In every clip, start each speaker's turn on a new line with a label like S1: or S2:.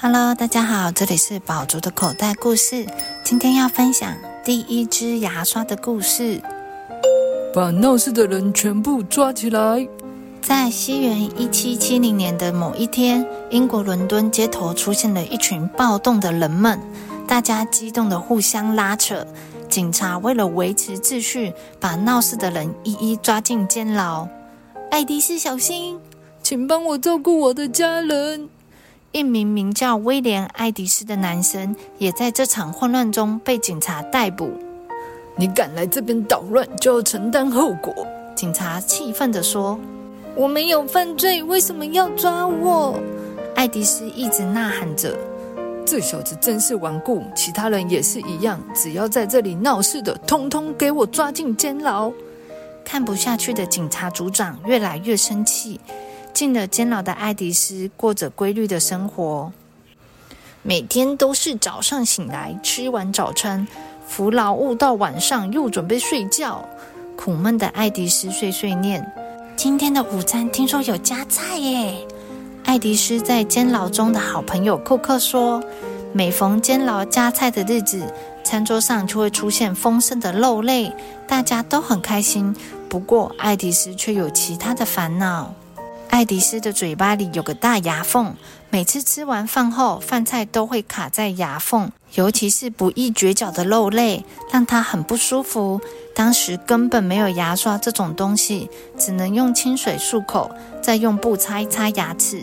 S1: Hello，大家好，这里是宝竹的口袋故事。今天要分享第一支牙刷的故事。
S2: 把闹事的人全部抓起来！
S1: 在西元一七七零年的某一天，英国伦敦街头出现了一群暴动的人们，大家激动的互相拉扯。警察为了维持秩序，把闹事的人一一抓进监牢。爱迪斯，小心，
S2: 请帮我照顾我的家人。
S1: 一名名叫威廉·爱迪斯的男生也在这场混乱中被警察逮捕。
S2: 你敢来这边捣乱，就要承担后果。
S1: 警察气愤地说：“我没有犯罪，为什么要抓我？”爱迪斯一直呐喊着：“
S2: 这小子真是顽固，其他人也是一样。只要在这里闹事的，通通给我抓进监牢！”
S1: 看不下去的警察组长越来越生气。进了监牢的爱迪斯过着规律的生活，每天都是早上醒来吃完早餐，服劳务到晚上又准备睡觉。苦闷的爱迪斯碎碎念：“今天的午餐听说有加菜耶。”爱迪斯在监牢中的好朋友库克说：“每逢监牢加菜的日子，餐桌上就会出现丰盛的肉类，大家都很开心。不过爱迪斯却有其他的烦恼。”爱迪斯的嘴巴里有个大牙缝，每次吃完饭后，饭菜都会卡在牙缝，尤其是不易咀嚼的肉类，让他很不舒服。当时根本没有牙刷这种东西，只能用清水漱口，再用布擦一擦牙齿。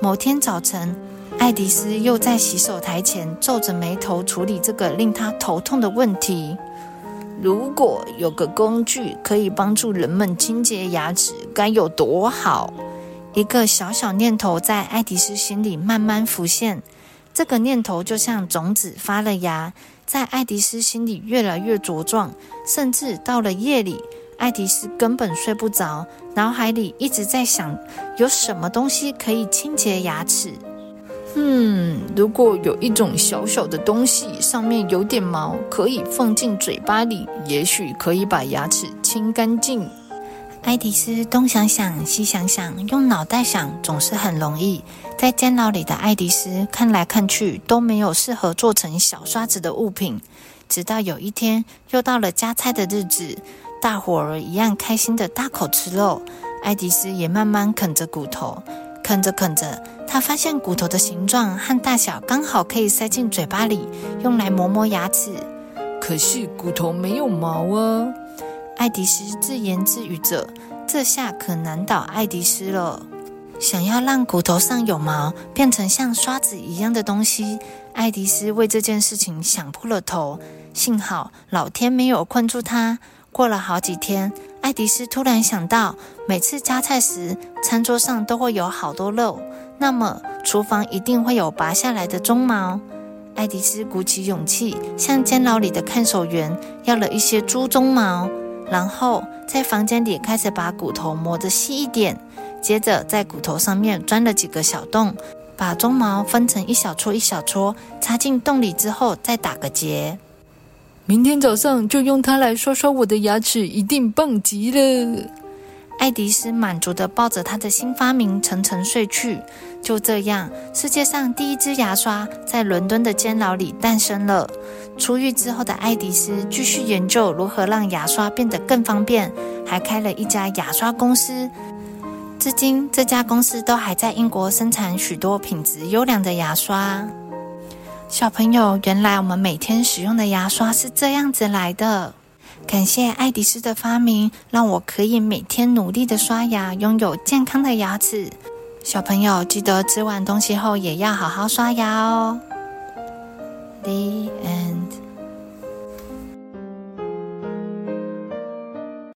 S1: 某天早晨，爱迪斯又在洗手台前皱着眉头处理这个令他头痛的问题。如果有个工具可以帮助人们清洁牙齿，该有多好！一个小小念头在爱迪斯心里慢慢浮现，这个念头就像种子发了芽，在爱迪斯心里越来越茁壮，甚至到了夜里，爱迪斯根本睡不着，脑海里一直在想有什么东西可以清洁牙齿。
S2: 嗯，如果有一种小小的东西，上面有点毛，可以放进嘴巴里，也许可以把牙齿清干净。
S1: 爱迪斯东想想西想想，用脑袋想总是很容易。在监牢里的爱迪斯看来看去都没有适合做成小刷子的物品。直到有一天，又到了加菜的日子，大伙儿一样开心的大口吃肉。爱迪斯也慢慢啃着骨头，啃着啃着，他发现骨头的形状和大小刚好可以塞进嘴巴里，用来磨磨牙齿。
S2: 可是骨头没有毛啊！
S1: 爱迪斯自言自语着：“这下可难倒爱迪斯了。想要让骨头上有毛变成像刷子一样的东西，爱迪斯为这件事情想破了头。幸好老天没有困住他。过了好几天，爱迪斯突然想到，每次夹菜时，餐桌上都会有好多肉，那么厨房一定会有拔下来的鬃毛。爱迪斯鼓起勇气，向监牢里的看守员要了一些猪鬃毛。然后在房间里开始把骨头磨得细一点，接着在骨头上面钻了几个小洞，把鬃毛分成一小撮一小撮，插进洞里之后再打个结。
S2: 明天早上就用它来刷刷我的牙齿，一定棒极了。
S1: 爱迪斯满足地抱着他的新发明沉沉睡去。就这样，世界上第一支牙刷在伦敦的监牢里诞生了。出狱之后的爱迪斯继续研究如何让牙刷变得更方便，还开了一家牙刷公司。至今，这家公司都还在英国生产许多品质优良的牙刷。小朋友，原来我们每天使用的牙刷是这样子来的。感谢爱迪斯的发明，让我可以每天努力的刷牙，拥有健康的牙齿。小朋友，记得吃完东西后也要好好刷牙哦。The end.